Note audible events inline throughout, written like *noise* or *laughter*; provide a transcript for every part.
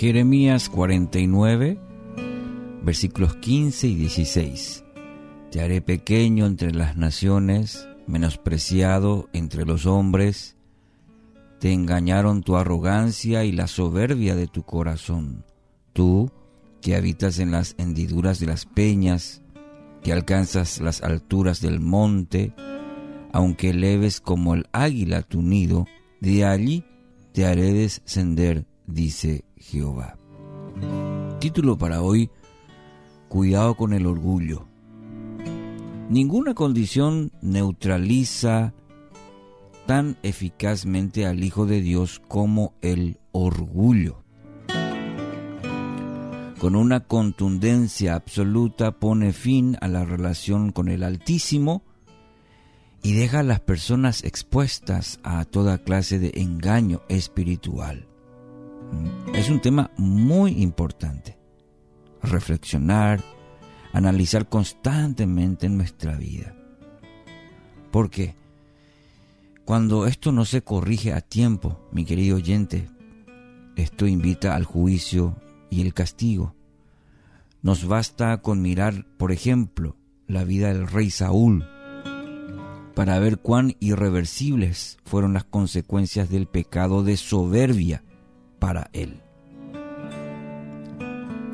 Jeremías 49, versículos 15 y 16. Te haré pequeño entre las naciones, menospreciado entre los hombres. Te engañaron tu arrogancia y la soberbia de tu corazón. Tú, que habitas en las hendiduras de las peñas, que alcanzas las alturas del monte, aunque leves como el águila tu nido, de allí te haré descender, dice Jehová. Título para hoy, Cuidado con el orgullo. Ninguna condición neutraliza tan eficazmente al Hijo de Dios como el orgullo. Con una contundencia absoluta pone fin a la relación con el Altísimo y deja a las personas expuestas a toda clase de engaño espiritual. Es un tema muy importante. Reflexionar, analizar constantemente en nuestra vida. Porque cuando esto no se corrige a tiempo, mi querido oyente, esto invita al juicio y el castigo. Nos basta con mirar, por ejemplo, la vida del rey Saúl para ver cuán irreversibles fueron las consecuencias del pecado de soberbia para él.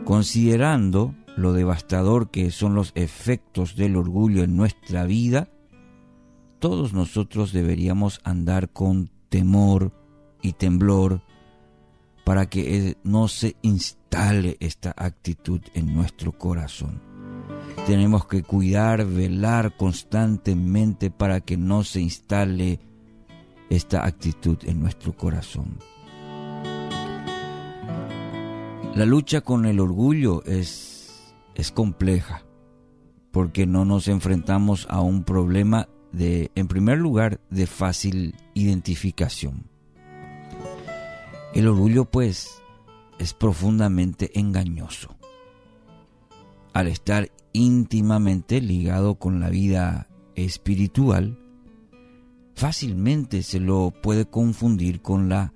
Considerando lo devastador que son los efectos del orgullo en nuestra vida, todos nosotros deberíamos andar con temor y temblor para que no se instale esta actitud en nuestro corazón. Tenemos que cuidar, velar constantemente para que no se instale esta actitud en nuestro corazón. La lucha con el orgullo es, es compleja porque no nos enfrentamos a un problema de, en primer lugar, de fácil identificación. El orgullo, pues, es profundamente engañoso. Al estar íntimamente ligado con la vida espiritual, fácilmente se lo puede confundir con la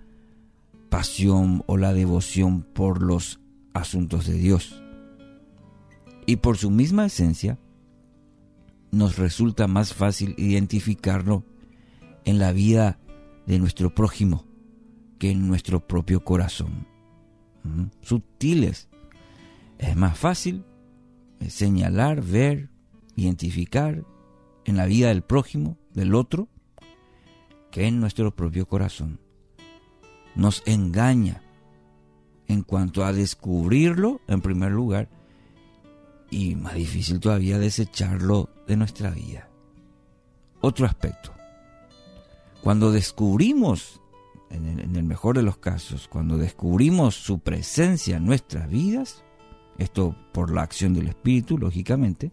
pasión o la devoción por los asuntos de Dios. Y por su misma esencia, nos resulta más fácil identificarlo en la vida de nuestro prójimo que en nuestro propio corazón. Sutiles. Es más fácil señalar, ver, identificar en la vida del prójimo, del otro, que en nuestro propio corazón nos engaña en cuanto a descubrirlo en primer lugar y más difícil todavía desecharlo de nuestra vida. Otro aspecto. Cuando descubrimos, en el, mejor de los casos, cuando descubrimos su presencia en nuestras vidas, esto por la acción del Espíritu, lógicamente,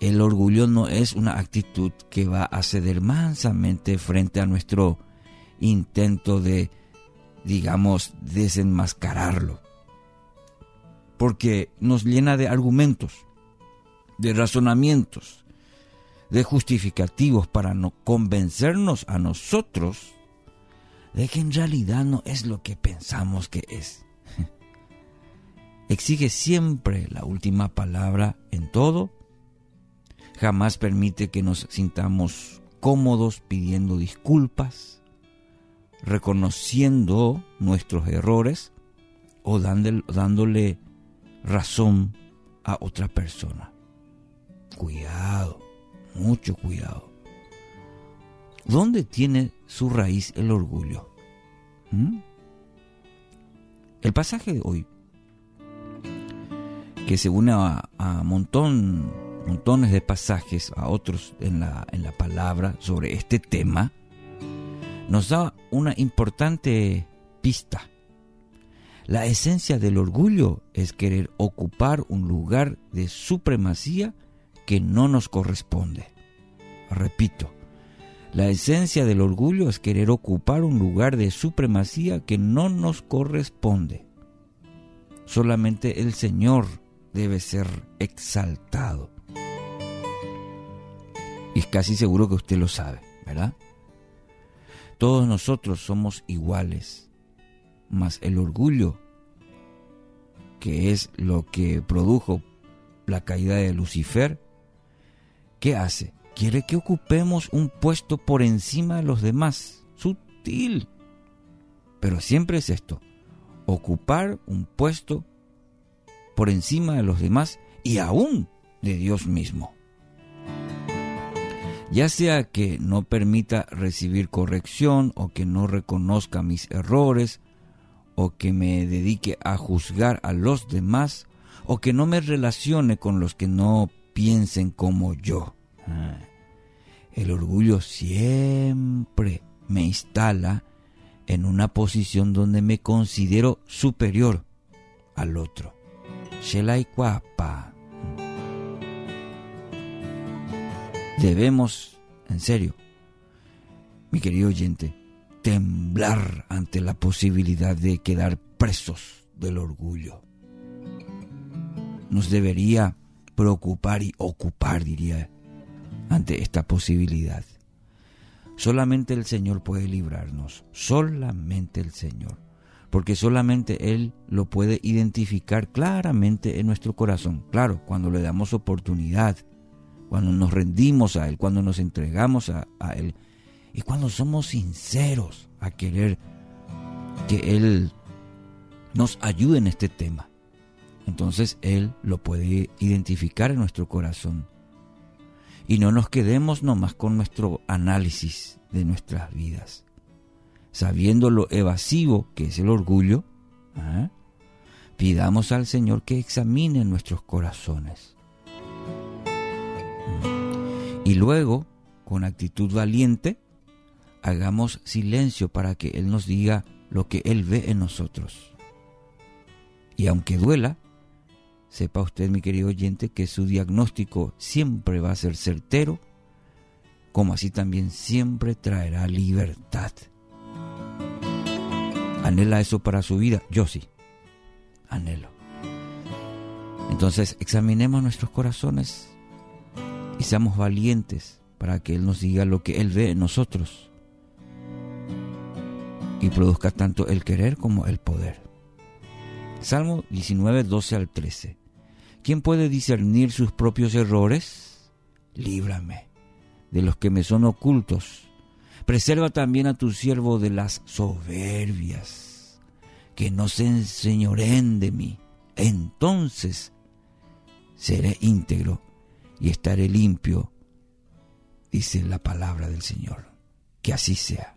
el orgullo no es una actitud que va a ceder mansamente frente a nuestro intento de, digamos, desenmascararlo. Porque nos llena de argumentos, de razonamientos, de justificativos para no convencernos a nosotros de que en realidad no es lo que pensamos que es. *laughs* Exige siempre la última palabra en todo. Jamás permite que nos sintamos cómodos pidiendo disculpas reconociendo nuestros errores o dándole, razón a otra persona. Cuidado, mucho cuidado. ¿Dónde tiene su raíz el orgullo? ¿Mm? El pasaje de hoy, que se une a, a montón, montones de pasajes, a otros en la, en la palabra sobre este tema, nos da una importante pista. La esencia del orgullo es querer ocupar un lugar de supremacía que no nos corresponde. Repito, la esencia del orgullo es querer ocupar un lugar de supremacía que no nos corresponde. Solamente el Señor debe ser exaltado. Y es casi seguro que usted lo sabe, ¿verdad? Todos nosotros somos iguales. Mas el orgullo, que es lo que produjo la caída de Lucifer, ¿qué hace? Quiere que ocupemos un puesto por encima de los demás. Sutil. Pero siempre es esto. Ocupar un puesto por encima de los demás y aún de Dios mismo. Ya sea que no permita recibir corrección o que no reconozca mis errores o que me dedique a juzgar a los demás o que no me relacione con los que no piensen como yo. Ah, el orgullo siempre me instala en una posición donde me considero superior al otro. Debemos, en serio, mi querido oyente, temblar ante la posibilidad de quedar presos del orgullo. Nos debería preocupar y ocupar, diría, ante esta posibilidad. Solamente el Señor puede librarnos, solamente el Señor, porque solamente Él lo puede identificar claramente en nuestro corazón. Claro, cuando le damos oportunidad, cuando nos rendimos a Él, cuando nos entregamos a, Él y cuando somos sinceros a querer que Él nos ayude en este tema. Entonces Él lo puede identificar en nuestro corazón y no nos quedemos nomás con nuestro análisis de nuestras vidas. Sabiendo lo evasivo que es el orgullo, ¿ah? pidamos al Señor que examine nuestros corazones. Y luego, con actitud valiente, hagamos silencio para que Él nos diga lo que Él ve en nosotros. Y aunque duela, Sepa usted, mi querido oyente, que su diagnóstico siempre va a ser certero, como así también siempre traerá libertad. ¿Anhela eso para su vida? Yo sí. Anhelo. Entonces examinemos nuestros corazones y seamos valientes para que Él nos diga lo que Él ve en nosotros y produzca tanto el querer como el poder. Salmo 19, 12 al 13. ¿Quién puede discernir sus propios errores? Líbrame de los que me son ocultos. Preserva también a tu siervo de las soberbias, que no se enseñoren de mí. Entonces seré íntegro y estaré limpio, dice la palabra del Señor. Que así sea.